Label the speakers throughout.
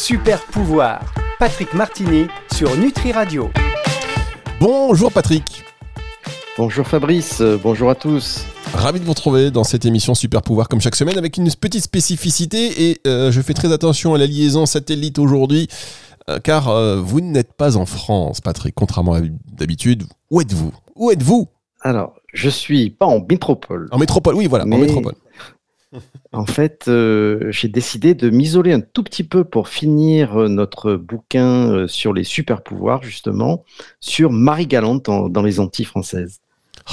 Speaker 1: Super pouvoir. Patrick Martini sur Nutri Radio.
Speaker 2: Bonjour Patrick.
Speaker 3: Bonjour Fabrice, euh, bonjour à tous.
Speaker 2: Ravi de vous retrouver dans cette émission Super Pouvoir comme chaque semaine avec une petite spécificité et euh, je fais très attention à la liaison satellite aujourd'hui euh, car vous n'êtes pas en France Patrick, contrairement à d'habitude. Où êtes-vous? Où êtes-vous?
Speaker 3: Alors, je suis pas en métropole.
Speaker 2: En métropole, oui voilà, en métropole.
Speaker 3: En fait, euh, j'ai décidé de m'isoler un tout petit peu pour finir euh, notre bouquin euh, sur les super pouvoirs, justement, sur Marie Galante dans les Antilles françaises.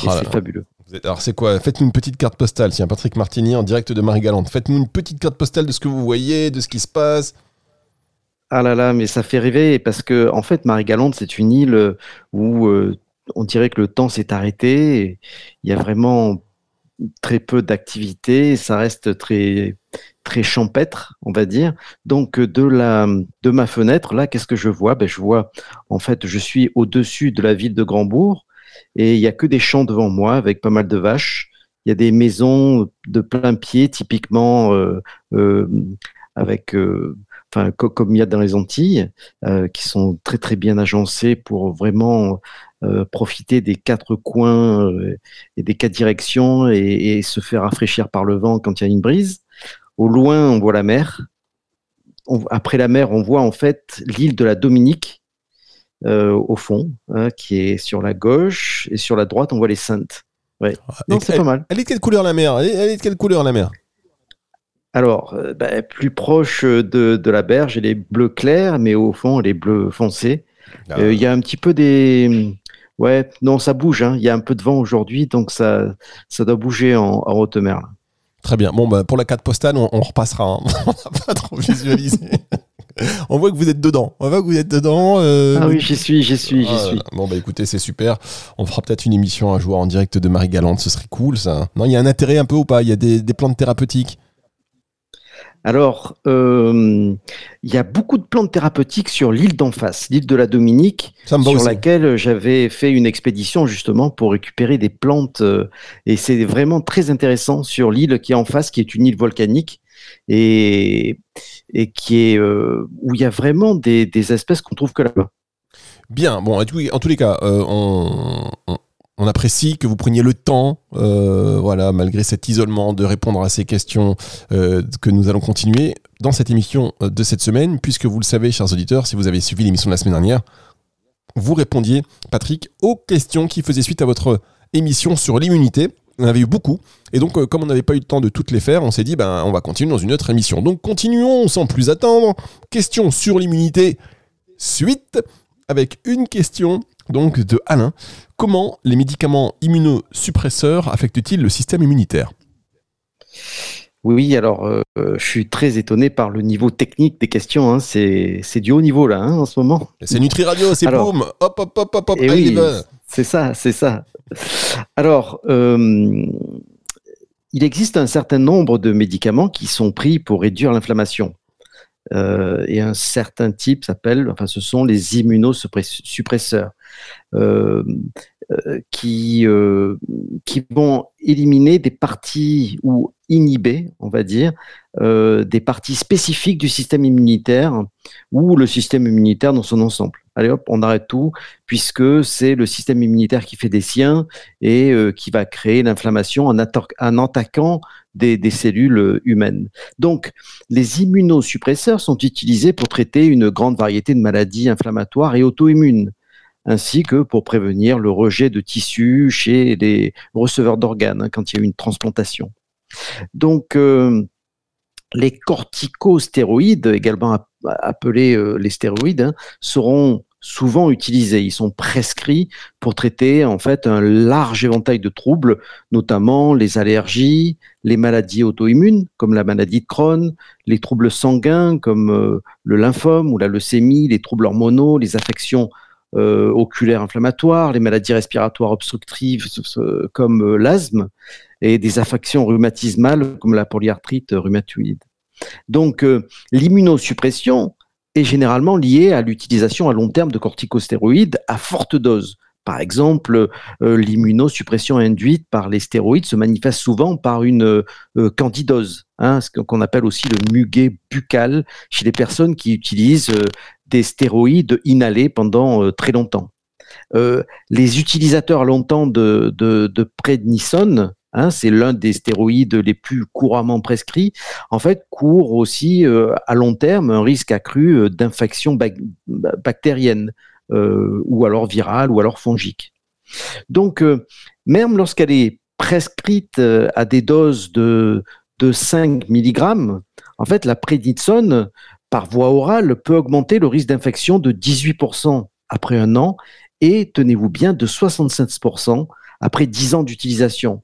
Speaker 2: Oh
Speaker 3: c'est fabuleux.
Speaker 2: Alors c'est quoi? Faites-nous une petite carte postale, tiens, Patrick Martini en direct de Marie Galante. Faites-nous une petite carte postale de ce que vous voyez, de ce qui se passe.
Speaker 3: Ah là là, mais ça fait rêver parce que en fait, Marie Galante, c'est une île où on dirait que le temps s'est arrêté. il y a vraiment très peu d'activité, ça reste très très champêtre, on va dire. Donc de la de ma fenêtre, là, qu'est-ce que je vois? Ben je vois en fait, je suis au-dessus de la ville de Grandbourg et il y a que des champs devant moi avec pas mal de vaches. Il y a des maisons de plein pied, typiquement euh, euh, avec euh, enfin comme il y a dans les Antilles, qui sont très très bien agencées pour vraiment euh, profiter des quatre coins euh, et des quatre directions et, se faire rafraîchir par le vent quand il y a une brise. Au loin, on voit la mer. après la mer, on voit en fait l'île de la Dominique euh, au fond, hein, qui est sur la gauche, et sur la droite, on voit les Saintes. Ouais.
Speaker 2: Ah, c'est pas mal. Elle est de quelle couleur la mer? Elle est, de quelle couleur la mer?
Speaker 3: Alors, bah, plus proche de, de, la berge, elle est bleu clair, mais au fond, elle est bleu foncé. Ah. Il y a un petit peu des, Ouais, non, ça bouge. Hein. Il y a un peu de vent aujourd'hui, donc ça, ça doit bouger en, haute mer.
Speaker 2: Très bien. Bon, bah, pour la carte postale, on, repassera. Hein. on n'a pas trop visualisé. on voit que vous êtes dedans. On voit que vous êtes dedans.
Speaker 3: Euh, ah oui, j'y suis, j'y suis, j'y
Speaker 2: ah,
Speaker 3: suis.
Speaker 2: Bon, bah écoutez, c'est super. On fera peut-être une émission un jour en direct de Marie Galante. Ce serait cool, ça. Non, il y a un intérêt un peu ou pas? Il y a des, des plantes thérapeutiques?
Speaker 3: Alors, euh, il y a beaucoup de plantes thérapeutiques sur l'île d'en face, l'île de la Dominique, sur laquelle j'avais fait une expédition justement pour récupérer des plantes. Euh, et c'est vraiment très intéressant sur l'île qui est en face, qui est une île volcanique et, et qui est euh, où il y a vraiment des, espèces qu'on trouve que là-bas.
Speaker 2: Bien, bon, en tous les cas, on, on apprécie que vous preniez le temps, euh, voilà, malgré cet isolement, de répondre à ces questions euh, que nous allons continuer dans cette émission euh, de cette semaine, puisque vous le savez, chers auditeurs, si vous avez suivi l'émission de la semaine dernière, vous répondiez, Patrick, aux questions qui faisaient suite à votre émission sur l'immunité. On avait eu beaucoup, et donc comme on n'avait pas eu le temps de toutes les faire, on s'est dit, ben, on va continuer dans une autre émission. Donc continuons sans plus attendre. Question sur l'immunité, suite, avec une question donc de Alain. Comment les médicaments immunosuppresseurs affectent-ils le système immunitaire?
Speaker 3: Oui, alors euh, je suis très étonné par le niveau technique des questions. Hein. C'est, du haut niveau là hein, en ce moment.
Speaker 2: C'est Nutri Radio, c'est boum, hop hop hop hop hop.
Speaker 3: Eh c'est ça, c'est ça. Alors, euh, il existe un certain nombre de médicaments qui sont pris pour réduire l'inflammation. Euh, et un certain type s'appelle, enfin, ce sont les immunosuppresseurs. Euh, euh, qui, euh, qui vont éliminer des parties ou inhiber, on va dire, des parties spécifiques du système immunitaire ou le système immunitaire dans son ensemble. Allez hop, on arrête tout, puisque c'est le système immunitaire qui fait des siens et qui va créer l'inflammation en, en, attaquant des, des, cellules humaines. Donc, les immunosuppresseurs sont utilisés pour traiter une grande variété de maladies inflammatoires et auto-immunes ainsi que pour prévenir le rejet de tissus chez les receveurs d'organes hein, quand il y a une transplantation. Donc, euh, les corticostéroïdes, également appelés euh, les stéroïdes, hein, seront souvent utilisés. Ils sont prescrits pour traiter en fait un large éventail de troubles, notamment les allergies, les maladies auto-immunes comme la maladie de Crohn, les troubles sanguins comme euh, le lymphome ou la leucémie, les troubles hormonaux, les affections euh, oculaires inflammatoires, les maladies respiratoires obstructives comme euh, l'asthme et des affections rhumatismales comme la polyarthrite rhumatoïde. Donc euh, l'immunosuppression est généralement liée à l'utilisation à long terme de corticostéroïdes à forte dose Par exemple, l'immunosuppression induite par les stéroïdes se manifeste souvent par une candidose, hein, ce qu'on appelle aussi le muguet buccal chez les personnes qui utilisent des stéroïdes inhalés pendant très longtemps. les utilisateurs longtemps de, de, prédnisone Hein, c'est l'un des stéroïdes les plus couramment prescrits, en fait, court aussi euh, à long terme un risque accru euh, d'infection bactérienne euh, ou alors virale ou alors fongique. Donc, même lorsqu'elle est prescrite à des doses de, de 5 mg, en fait, la prédnisone, par voie orale, peut augmenter le risque d'infection de 18% après un an et, tenez-vous bien, de 76% après 10 ans d'utilisation.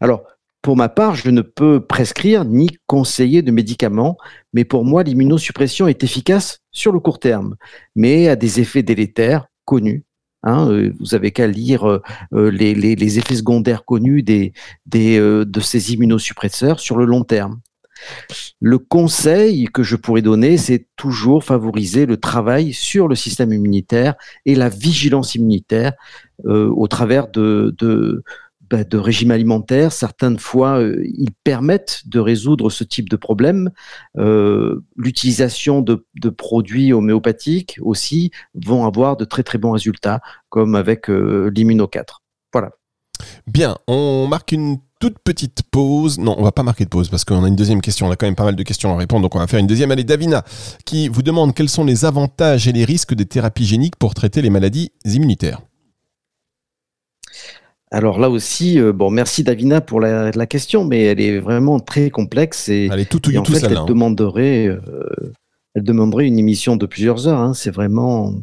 Speaker 3: Alors, pour ma part, je ne peux prescrire ni conseiller de médicaments, mais pour moi, l'immunosuppression est efficace sur le court terme, mais a des effets délétères connus. Hein, euh, vous avez qu'à lire euh, euh, les, effets secondaires connus de ces immunosuppresseurs sur le long terme. Le conseil que je pourrais donner, c'est toujours favoriser le travail sur le système immunitaire et la vigilance immunitaire au travers de, bah, de régime alimentaire. Certaines fois, euh, ils permettent de résoudre ce type de problème. Euh, l'utilisation de, produits homéopathiques aussi vont avoir de très très bons résultats, comme avec euh, l'immuno 4. Voilà.
Speaker 2: Bien, on marque une toute petite pause. Non, on va pas marquer de pause parce qu'on a une deuxième question. On a quand même pas mal de questions à répondre, donc on va faire une deuxième. Allez, Davina, qui vous demande quels sont les avantages et les risques des thérapies géniques pour traiter les maladies immunitaires.
Speaker 3: Alors là aussi, euh, bon, merci Davina pour la, question, mais elle est vraiment très complexe et,
Speaker 2: elle est tout,
Speaker 3: en fait, elle hein. demanderait, euh, elle demanderait une émission de plusieurs heures. Hein, c'est vraiment.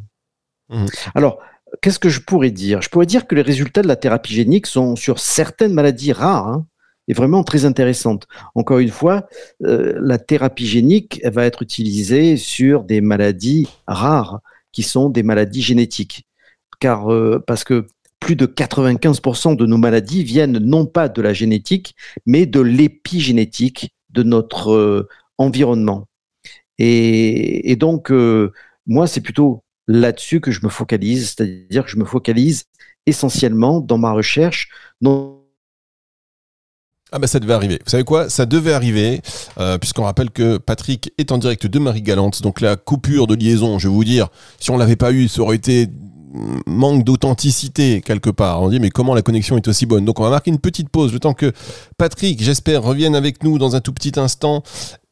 Speaker 3: Mmh. Alors, qu'est-ce que je pourrais dire? Je pourrais dire que les résultats de la thérapie génique sont sur certaines maladies rares hein, et vraiment très intéressantes. Encore une fois, euh, la thérapie génique va être utilisée sur des maladies rares qui sont des maladies génétiques. Car parce que plus de 95% de nos maladies viennent non pas de la génétique, mais de l'épigénétique de notre euh, environnement. Et, donc, euh, moi, c'est plutôt là-dessus que je me focalise, c'est-à-dire que je me focalise essentiellement dans ma recherche.
Speaker 2: Ah bah ça devait arriver. Vous savez quoi? Ça devait arriver, euh, puisqu'on rappelle que Patrick est en direct de Marie-Galante. Donc la coupure de liaison, je vais vous dire, si on l'avait pas eu, ça aurait été manque d'authenticité quelque part. On dit mais comment la connexion est aussi bonne? Donc on va marquer une petite pause le temps que Patrick, j'espère, revienne avec nous dans un tout petit instant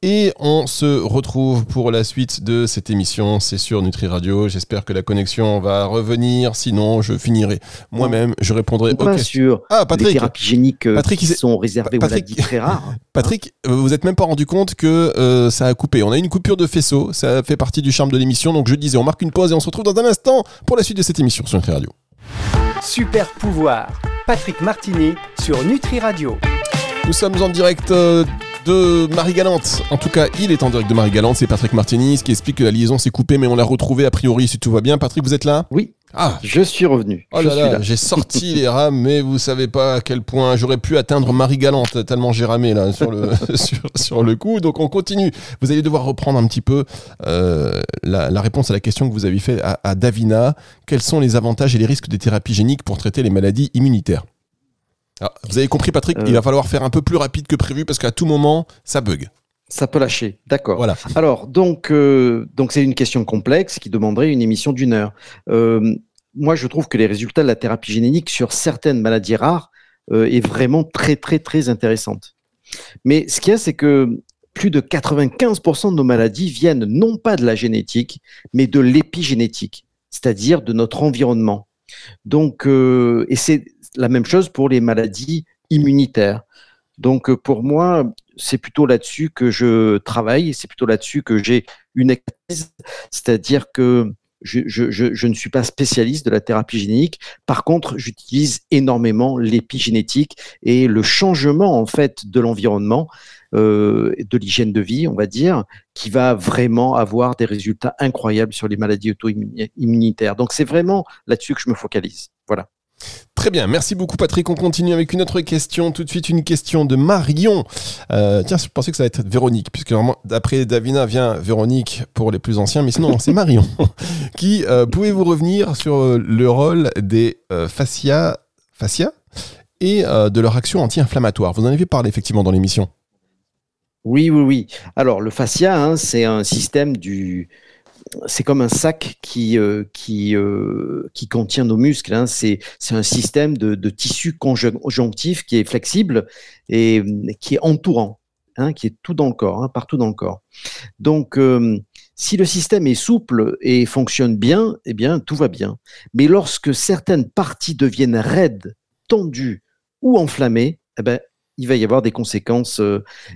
Speaker 2: et on se retrouve pour la suite de cette émission. C'est sur Nutri Radio. J'espère que la connexion va revenir. Sinon, je finirai moi-même. Je répondrai
Speaker 3: aux questions. Ah, Patrick. Les thérapies géniques euh, Patrick, qui sont réservées Patrick, aux maladies très rares.
Speaker 2: Patrick, euh, vous n'êtes même pas rendu compte que euh, ça a coupé. On a une coupure de faisceau. Ça fait partie du charme de l'émission. Donc je disais, on marque une pause et on se retrouve dans un instant pour la suite de cette émission sur Nutri Radio.
Speaker 1: Super pouvoir. Patrick Martini sur Nutri Radio.
Speaker 2: Nous sommes en direct de Marie Galante. En tout cas, il est en direct de Marie Galante. C'est Patrick Martinis qui explique que la liaison s'est coupée, mais on l'a retrouvée a priori si tout va bien. Patrick, vous êtes là?
Speaker 3: Oui. Ah, je suis revenu.
Speaker 2: Oh là là, j'ai sorti les rames, mais vous savez pas à quel point j'aurais pu atteindre Marie Galante tellement j'ai ramé là sur le sur, le coup. Donc on continue. Vous allez devoir reprendre un petit peu euh, la, réponse à la question que vous avez faite à, à Davina. Quels sont les avantages et les risques des thérapies géniques pour traiter les maladies immunitaires? Ah, vous avez compris, Patrick, il va euh. falloir faire un peu plus rapide que prévu parce qu'à tout moment, ça bug.
Speaker 3: Ça peut lâcher, d'accord. Voilà. Alors, donc, euh, donc c'est une question complexe qui demanderait une émission d'une heure. Euh, moi, je trouve que les résultats de la thérapie génétique sur certaines maladies rares est vraiment très, très, très intéressante. Mais ce qu'il y a, c'est que plus de 95% de nos maladies viennent non pas de la génétique, mais de l'épigénétique, c'est-à-dire de notre environnement. Donc, et c'est la même chose pour les maladies immunitaires. Donc euh, pour moi, c'est plutôt là-dessus que je travaille, c'est plutôt là-dessus que j'ai une expertise, c'est-à-dire que je, ne suis pas spécialiste de la thérapie génétique. Par contre, j'utilise énormément l'épigénétique et le changement en fait de l'environnement, euh, de l'hygiène de vie, on va dire, qui va vraiment avoir des résultats incroyables sur les maladies auto-immunitaires. Donc c'est vraiment là-dessus que je me focalise. Voilà.
Speaker 2: Très bien, merci beaucoup Patrick. On continue avec une autre question. Tout de suite, une question de Marion. Euh, tiens, je pensais que ça allait être Véronique, puisque d'après Davina vient Véronique pour les plus anciens, mais sinon, c'est Marion. qui euh, pouvez-vous revenir sur euh, le rôle des fascia, fascia et de leur action anti-inflammatoire? Vous en avez parlé effectivement dans l'émission.
Speaker 3: Oui, oui, oui. Alors, le fascia, hein, c'est un système du, c'est comme un sac qui, euh, qui, euh, qui contient nos muscles. Hein. C'est, un système de, de, tissu conjonctif qui est flexible et qui est entourant, hein, qui est tout dans le corps, hein, partout dans le corps. Donc, euh, si le système est souple et fonctionne bien, eh bien, tout va bien. Mais lorsque certaines parties deviennent raides, tendues ou enflammées, eh ben, il va y avoir des conséquences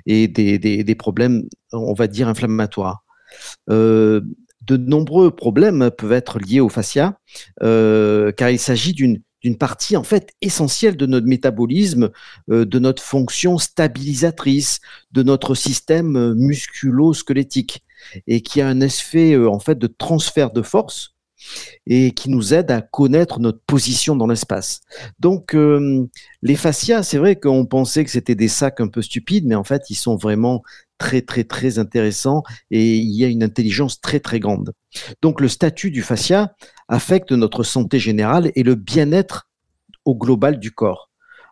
Speaker 3: et des, des, problèmes, on va dire, inflammatoires. Euh, de nombreux problèmes peuvent être liés au fascia, euh, car il s'agit d'une partie en fait essentielle de notre métabolisme, euh, de notre fonction stabilisatrice, de notre système musculo-squelettique, et qui a un effet euh, en fait de transfert de force et qui nous aide à connaître notre position dans l'espace. Donc, les fascias, c'est vrai qu'on pensait que c'était des sacs un peu stupides, mais en fait, ils sont vraiment très, très, très intéressant et il y a une intelligence très, très grande. Donc, le statut du fascia affecte notre santé générale et le bien-être au global du corps.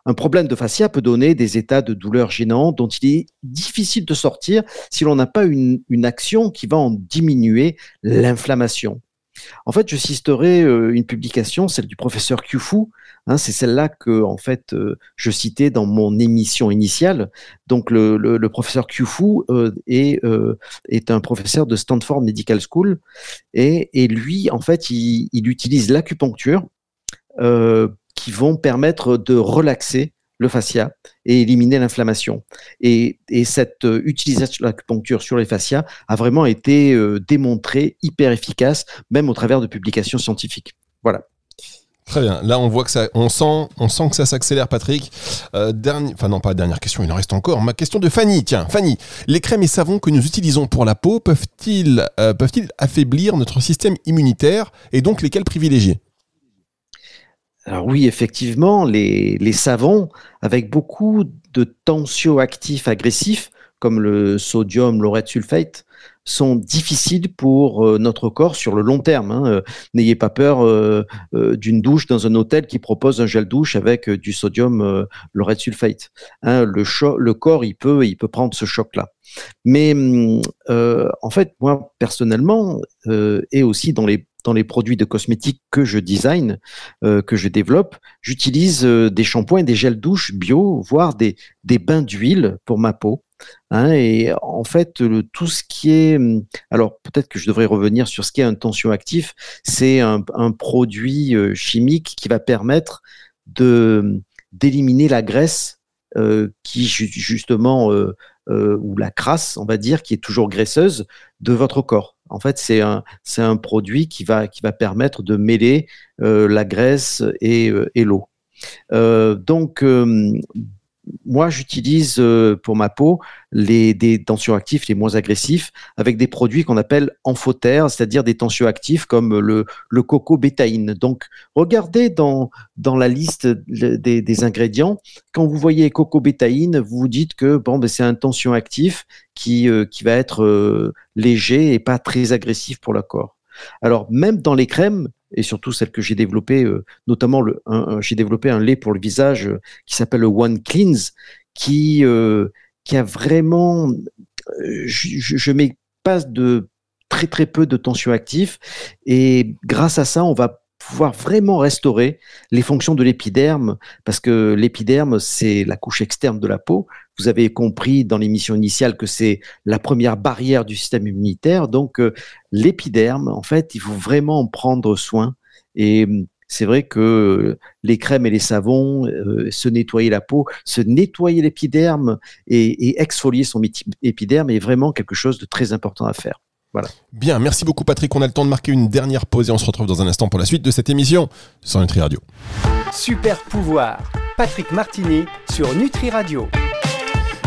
Speaker 3: Un problème de fascia peut donner des états de douleur gênants dont il est difficile de sortir si l'on n'a pas une, une action qui va en diminuer l'inflammation. En fait, je citerai euh, une publication, celle du professeur Kyufu. Hein, c'est celle-là que, en fait, euh, je citais dans mon émission initiale. Donc, le, professeur Kyufu euh, est, est, un professeur de Stanford Medical School. Et, lui, en fait, il utilise l'acupuncture qui vont permettre de relaxer le fascia et éliminer l'inflammation. Et, cette euh, utilisation de l'acupuncture sur les fascias a vraiment été euh, démontrée hyper efficace, même au travers de publications scientifiques. Voilà.
Speaker 2: Très bien. Là, on voit que ça, on sent, on sent que ça s'accélère, Patrick. Euh, enfin non, pas dernière question, il en reste encore. Ma question de Fanny. Tiens, Fanny, les crèmes et savons que nous utilisons pour la peau peuvent-ils, peuvent-ils affaiblir notre système immunitaire et donc lesquels privilégier?
Speaker 3: Alors oui, effectivement, les, savons, avec beaucoup de tensioactifs agressifs, comme le sodium laureth sulfate, sont difficiles pour euh, notre corps sur le long terme. Hein. Euh, n'ayez pas peur euh, d'une douche dans un hôtel qui propose un gel douche avec du sodium laureth sulfate. Hein. le, le corps, il peut, il peut prendre ce choc-là. Mais en fait, moi, personnellement, et aussi dans les dans les produits de cosmétiques que je design, euh, que je développe, j'utilise euh, des shampoings des gels douche bio, voire des, bains d'huile pour ma peau. Hein, et en fait, tout ce qui est, hum, alors peut-être que je devrais revenir sur ce qui est un tensioactif, c'est un, produit euh, chimique qui va permettre hum, d'éliminer la graisse qui justement ou la crasse, on va dire, qui est toujours graisseuse de votre corps. En fait, c'est un, produit qui va, qui va permettre de mêler euh, la graisse et, euh, l'eau. Euh, donc, moi, j'utilise euh, pour ma peau les, des tensioactifs les moins agressifs avec des produits qu'on appelle amphotères, c'est-à-dire des tensioactifs comme le, le coco-bétaïne. Donc, regardez dans, dans la liste des, des ingrédients. Quand vous voyez coco-bétaïne, vous vous dites que bon, ben, c'est un tensioactif qui, euh, qui va être euh, léger et pas très agressif pour le corps. Alors, même dans les crèmes, et surtout celle que j'ai développée, euh, notamment j'ai développé un lait pour le visage euh, qui s'appelle le One Cleanse, qui, euh, qui a vraiment, je, je mets pas de très très peu de tension actif et grâce à ça, on va pouvoir vraiment restaurer les fonctions de l'épiderme, parce que l'épiderme, c'est la couche externe de la peau. Vous avez compris dans l'émission initiale que c'est la première barrière du système immunitaire. Donc, euh, l'épiderme, en fait, il faut vraiment en prendre soin. Et hum, c'est vrai que les crèmes et les savons, euh, se nettoyer la peau, se nettoyer l'épiderme et exfolier son épiderme est vraiment quelque chose de très important à faire.
Speaker 2: Bien, merci beaucoup Patrick. On a le temps de marquer une dernière pause et on se retrouve dans un instant pour la suite de cette émission sur Nutri Radio.
Speaker 1: Super pouvoir, Patrick Martini sur Nutri Radio.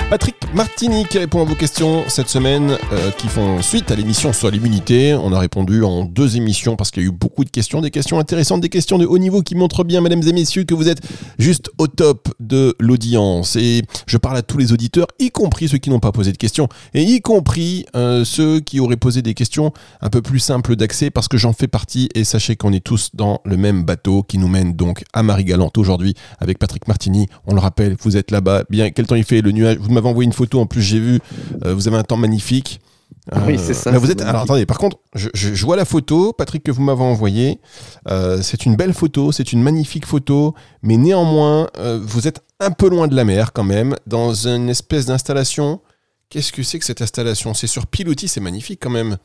Speaker 2: Patrick Martini qui répond à vos questions cette semaine, euh, qui font suite à l'émission sur l'immunité. On a répondu en deux émissions parce qu'il y a eu beaucoup de questions, des questions intéressantes, des questions de haut niveau qui montrent bien, mesdames et messieurs, que vous êtes juste au top de l'audience. Et je parle à tous les auditeurs, y compris ceux qui n'ont pas posé de questions, et y compris euh, ceux qui auraient posé des questions un peu plus simples d'accès, parce que j'en fais partie. Et sachez qu'on est tous dans le même bateau qui nous mène donc à Marie-Galante aujourd'hui avec Patrick Martini. On le rappelle, vous êtes là-bas. Bien, quel temps il fait Le nuage. M'avez envoyé une photo. En plus, j'ai vu. euh, vous avez un temps magnifique.
Speaker 3: Oui,
Speaker 2: Euh,
Speaker 3: c'est ça,
Speaker 2: là, vous êtes. Alors attendez. Par contre, je, je- je vois la photo, Patrick, que vous m'avez envoyée. Euh, c'est une belle photo. C'est une magnifique photo. Mais néanmoins, vous êtes un peu loin de la mer quand même, dans une espèce d'installation. Qu'est-ce que c'est que cette installation? C'est sur pilotis. C'est magnifique quand même.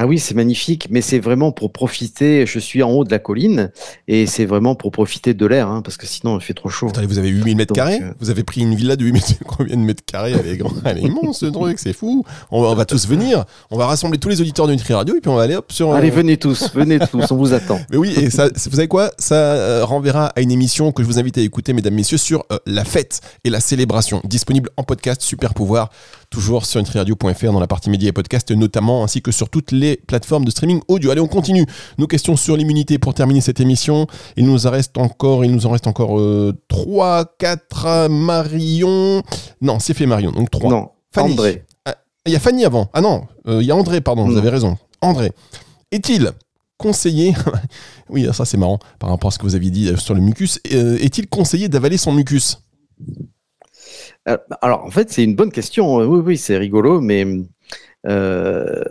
Speaker 3: Ah oui, c'est magnifique, mais c'est vraiment pour profiter. Je suis en haut de la colline et c'est vraiment pour profiter de l'air, hein, parce que sinon il fait trop chaud.
Speaker 2: Attendez, vous avez 8000 mètres carrés
Speaker 3: euh,
Speaker 2: Vous avez pris une villa de 8 mètres, combien de mètres carrés Elle est, grand, elle est immense ce truc, c'est fou. On va, on va tous venir, on va rassembler tous les auditeurs de Nutri Radio et puis on va aller hop sur.
Speaker 3: Allez,
Speaker 2: euh,
Speaker 3: venez tous, venez tous, on vous attend.
Speaker 2: Mais oui, et ça, vous savez quoi? Ça euh, renverra à une émission que je vous invite à écouter, mesdames, messieurs, sur euh, la fête et la célébration. Disponible en podcast, super pouvoir, toujours sur nutriradio.fr dans la partie médias et podcast, notamment, ainsi que sur toutes les plateformes de streaming audio. Allez, on continue. Nos questions sur l'immunité pour terminer cette émission. Il nous en reste encore, il nous en reste encore 3, 4, Marion. Non, c'est fait Marion, donc 3.
Speaker 3: Non,
Speaker 2: Fanny.
Speaker 3: André.
Speaker 2: Il y a Fanny avant. Ah non, euh, il y a André, pardon, vous avez raison. André, est-il conseillé, oui, ça c'est marrant par rapport à ce que vous aviez dit euh, sur le mucus, Euh, est-il conseillé d'avaler son mucus?
Speaker 3: Euh, Alors, en fait, c'est une bonne question. Euh, Oui, oui, c'est rigolo, mais euh,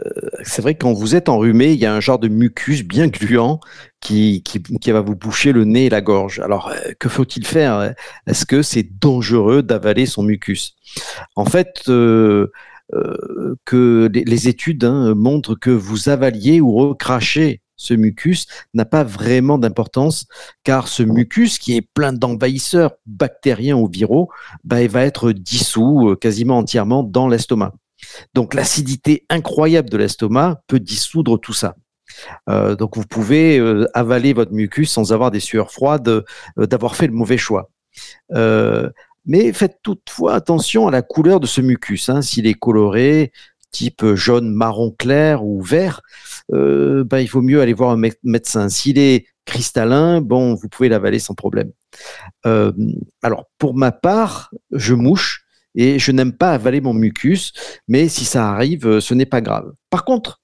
Speaker 3: c'est vrai que quand vous êtes enrhumé, il y a un genre de mucus bien gluant qui, va vous boucher le nez et la gorge. Alors, euh, que faut-il faire Est-ce que c'est dangereux d'avaler son mucus? En fait, euh, euh, les, études hein, montrent que vous avaliez ou recrachez ce mucus n'a pas vraiment d'importance car ce mucus qui est plein d'envahisseurs bactériens ou viraux, bah, il va être dissous euh, quasiment entièrement dans l'estomac. Donc l'acidité incroyable de l'estomac peut dissoudre tout ça. Euh, donc vous pouvez euh, avaler votre mucus sans avoir des sueurs froides, euh, d'avoir fait le mauvais choix. Mais faites toutefois attention à la couleur de ce mucus. hein. S'il est coloré, type jaune, marron clair ou vert, bah, il vaut mieux aller voir un mé- médecin. S'il est cristallin, bon, vous pouvez l'avaler sans problème. Alors, pour ma part, je mouche et je n'aime pas avaler mon mucus, mais si ça arrive, euh, ce n'est pas grave. Par contre,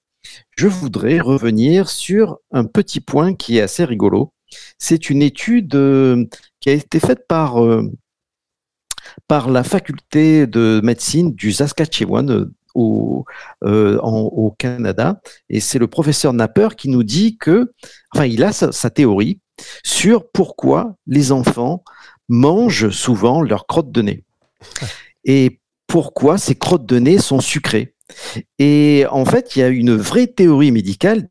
Speaker 3: je voudrais revenir sur un petit point qui est assez rigolo. C'est une étude euh, qui a été faite par, euh, par la faculté de médecine du Saskatchewan au, au Canada. Et c'est le professeur Napper qui nous dit que, enfin, il a sa, sa théorie sur pourquoi les enfants mangent souvent leurs crottes de nez. Et pourquoi ces crottes de nez sont sucrées? Et en fait, il y a une vraie théorie médicale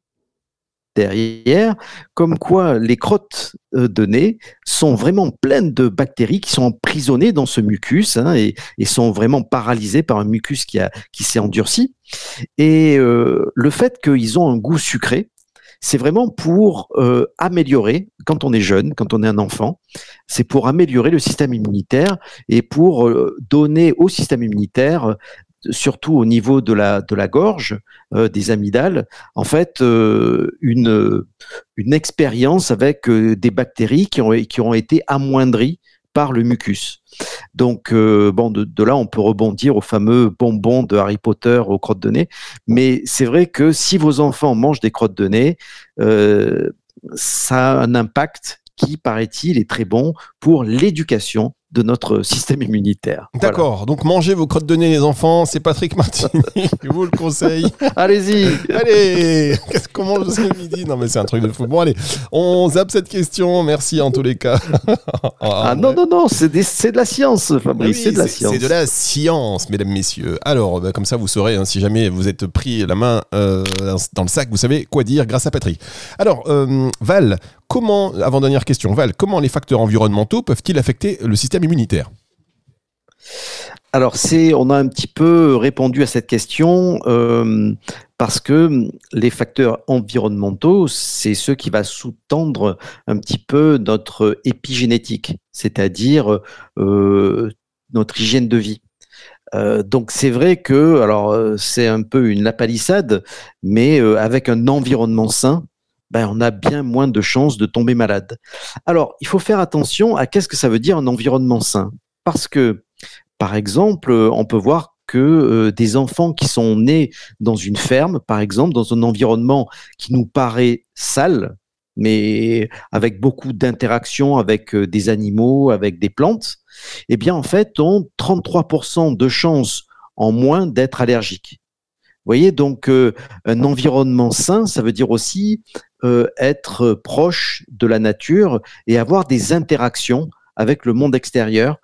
Speaker 3: derrière, comme quoi les crottes euh, de nez sont vraiment pleines de bactéries qui sont emprisonnées dans ce mucus hein, et, sont vraiment paralysées par un mucus qui, qui s'est endurci. Et euh, le fait qu'ils ont un goût sucré, c'est vraiment pour euh, améliorer, quand on est jeune, quand on est un enfant, c'est pour améliorer le système immunitaire et pour euh, donner au système immunitaire, euh, surtout au niveau de la, gorge, des amygdales, en fait, une, expérience avec des bactéries qui ont été amoindries par le mucus. Donc, euh, bon, de, là, on peut rebondir au fameux bonbon de Harry Potter aux crottes de nez. Mais c'est vrai que si vos enfants mangent des crottes de nez, euh, ça a un impact qui, paraît-il, est très bon pour l'éducation de notre système immunitaire. Voilà.
Speaker 2: D'accord, donc mangez vos crottes de nez les enfants, c'est Patrick Martini qui vous le conseille.
Speaker 3: Allez-y.
Speaker 2: Allez, qu'est-ce qu'on mange ce midi? Non mais c'est un truc de fou. Bon allez, on zappe cette question, merci en tous les cas.
Speaker 3: Ah non, non, non, c'est de la science, Fabrice,
Speaker 2: Oui,
Speaker 3: c'est de la science.
Speaker 2: C'est de la science, mesdames, messieurs. Alors, bah, comme ça, vous saurez, hein, si jamais vous êtes pris la main euh, dans le sac, vous savez quoi dire grâce à Patrick. Alors, euh, Val, comment, avant-dernière question, Val, comment les facteurs environnementaux peuvent-ils affecter le système
Speaker 3: Alors, c'est, on a un petit peu répondu à cette question euh, parce que les facteurs environnementaux, c'est ce qui va sous-tendre un petit peu notre épigénétique, c'est-à-dire euh, notre hygiène de vie. Euh, donc c'est vrai que, alors c'est un peu une lapalissade, mais avec un environnement sain, ben, on a bien moins de chances de tomber malade. Alors il faut faire attention à qu'est-ce que ça veut dire un environnement sain, parce que par exemple, on peut voir que des enfants qui sont nés dans une ferme, par exemple, dans un environnement qui nous paraît sale, mais avec beaucoup d'interactions avec des animaux, avec des plantes, eh bien, en fait, ont 33% de chances en moins d'être allergiques. Voyez, donc, euh, un environnement sain, ça veut dire aussi euh, être proche de la nature et avoir des interactions avec le monde extérieur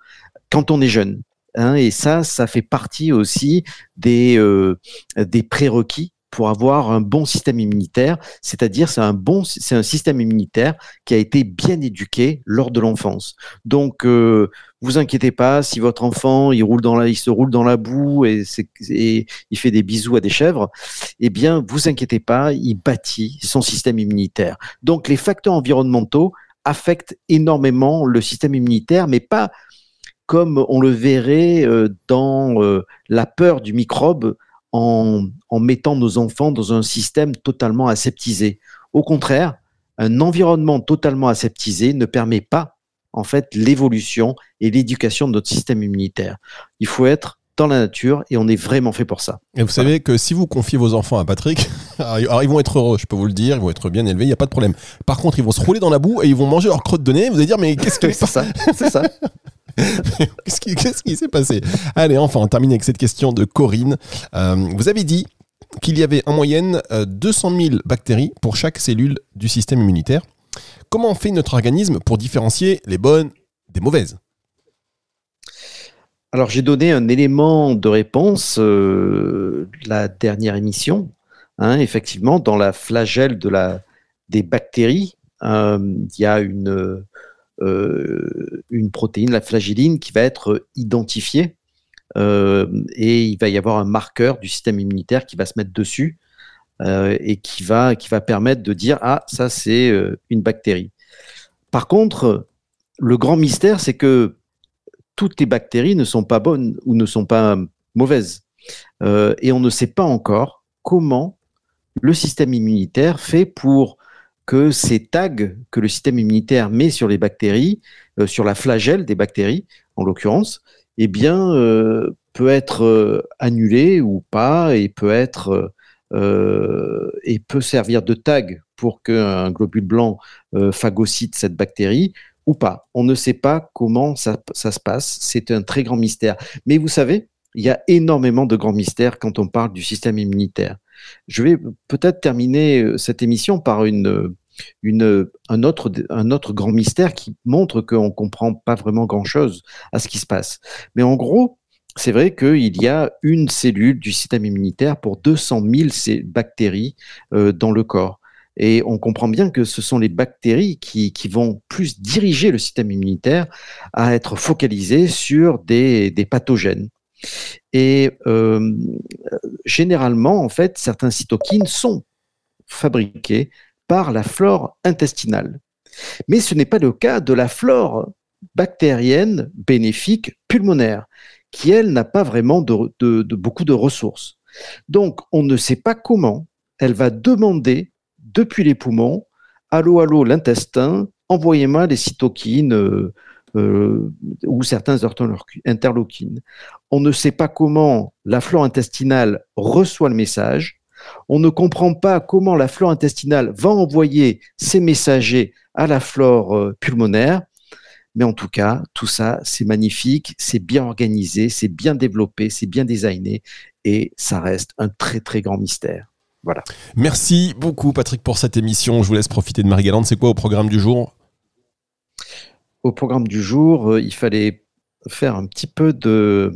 Speaker 3: quand on est jeune. Hein. et ça, ça fait partie aussi des, euh, des prérequis pour avoir un bon système immunitaire, c'est-à-dire c'est un bon, c'est un système immunitaire qui a été bien éduqué lors de l'enfance. Donc, euh, vous inquiétez pas si votre enfant il roule dans la, il se roule dans la boue et, et il fait des bisous à des chèvres, eh bien, vous inquiétez pas, il bâtit son système immunitaire. Donc, les facteurs environnementaux affectent énormément le système immunitaire, mais pas comme on le verrait euh, dans euh, la peur du microbe en, mettant nos enfants dans un système totalement aseptisé. Au contraire, un environnement totalement aseptisé ne permet pas en fait l'évolution et l'éducation de notre système immunitaire. Il faut être dans la nature et on est vraiment fait pour ça.
Speaker 2: Et vous savez que si vous confiez vos enfants à Patrick, alors ils vont être heureux, je peux vous le dire, ils vont être bien élevés, il n'y a pas de problème. Par contre, ils vont se rouler dans la boue et ils vont manger leur crotte de nez. Vous allez dire, mais qu'est-ce que
Speaker 3: c'est ça C'est ça.
Speaker 2: Qu'est-ce qui s'est passé? Allez, enfin, on termine avec cette question de Corinne. Euh, vous avez dit qu'il y avait en moyenne 200 euh, 000 bactéries pour chaque cellule du système immunitaire. Comment fait notre organisme pour différencier les bonnes des mauvaises?
Speaker 3: Alors j'ai donné un élément de réponse euh, la dernière émission. Hein, effectivement, dans la flagelle de la, des bactéries, il y a une, une protéine, la flagelline, qui va être identifiée euh, et il va y avoir un marqueur du système immunitaire qui va se mettre dessus euh, et qui va, qui va permettre de dire ah ça c'est une bactérie. Par contre, le grand mystère c'est que toutes les bactéries ne sont pas bonnes ou ne sont pas mauvaises et on ne sait pas encore comment le système immunitaire fait pour que ces tags que le système immunitaire met sur les bactéries, euh, sur la flagelle des bactéries en l'occurrence, eh bien, euh, peut être euh, annulé ou pas et peut être et peut servir de tag pour qu'un globule blanc phagocyte cette bactérie ou pas. On ne sait pas comment ça, ça se passe. C'est un très grand mystère. Mais vous savez, il y a énormément de grands mystères quand on parle du système immunitaire. Je vais peut-être terminer cette émission par un, autre, un autre grand mystère qui montre qu'on ne comprend pas vraiment grand-chose à ce qui se passe. Mais en gros, c'est vrai qu'il y a une cellule du système immunitaire pour 200 000 bactéries euh, dans le corps. Et on comprend bien que ce sont les bactéries qui, vont plus diriger le système immunitaire à être focalisées sur des, pathogènes. Et euh, généralement, en fait, certains cytokines sont fabriqués par la flore intestinale. Mais ce n'est pas le cas de la flore bactérienne bénéfique pulmonaire, qui, elle, n'a pas vraiment beaucoup de ressources. Donc, on ne sait pas comment elle va demander depuis les poumons, allô, allô, l'intestin, envoyez-moi les cytokines euh, euh, ou certains interleukines. On ne sait pas comment la flore intestinale reçoit le message, on ne comprend pas comment la flore intestinale va envoyer ses messagers à la flore euh, pulmonaire. Mais en tout cas, tout ça, c'est magnifique, c'est bien organisé, c'est bien développé, c'est bien designé et ça reste un très très grand mystère. Voilà.
Speaker 2: Merci beaucoup Patrick pour cette émission. Je vous laisse profiter de Marie-Galante. C'est quoi au programme du jour?
Speaker 3: Au programme du jour, euh, il fallait faire un petit peu de,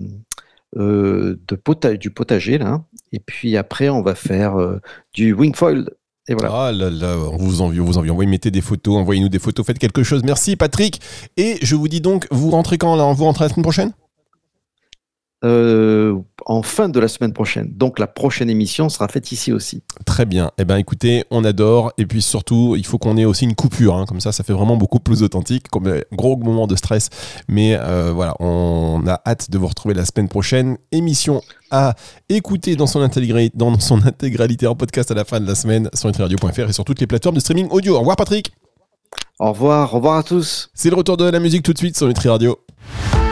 Speaker 3: euh, du potager là. Et puis après, on va faire euh, du wingfoil. Et voilà.
Speaker 2: Ah là là, on vous envie, on vous envie. Envoyez, mettez des photos, envoyez-nous des photos, faites quelque chose. Merci Patrick. Et je vous dis donc, vous rentrez quand là? Vous rentrez la semaine prochaine?
Speaker 3: Euh, en fin de la semaine prochaine. Donc la prochaine émission sera faite ici aussi.
Speaker 2: Très bien. Eh ben écoutez, on adore. Et puis surtout, il faut qu'on ait aussi une coupure. hein. Comme ça, ça fait vraiment beaucoup plus authentique. Comme un gros moment de stress. Mais euh, voilà, on a hâte de vous retrouver la semaine prochaine. Émission à écouter dans son, intégralité, dans son intégralité en podcast à la fin de la semaine sur nutriradio.fr et sur toutes les plateformes de streaming audio. Au revoir Patrick.
Speaker 3: Au revoir, au revoir à tous.
Speaker 2: C'est le retour de la musique tout de suite sur Nutri Radio.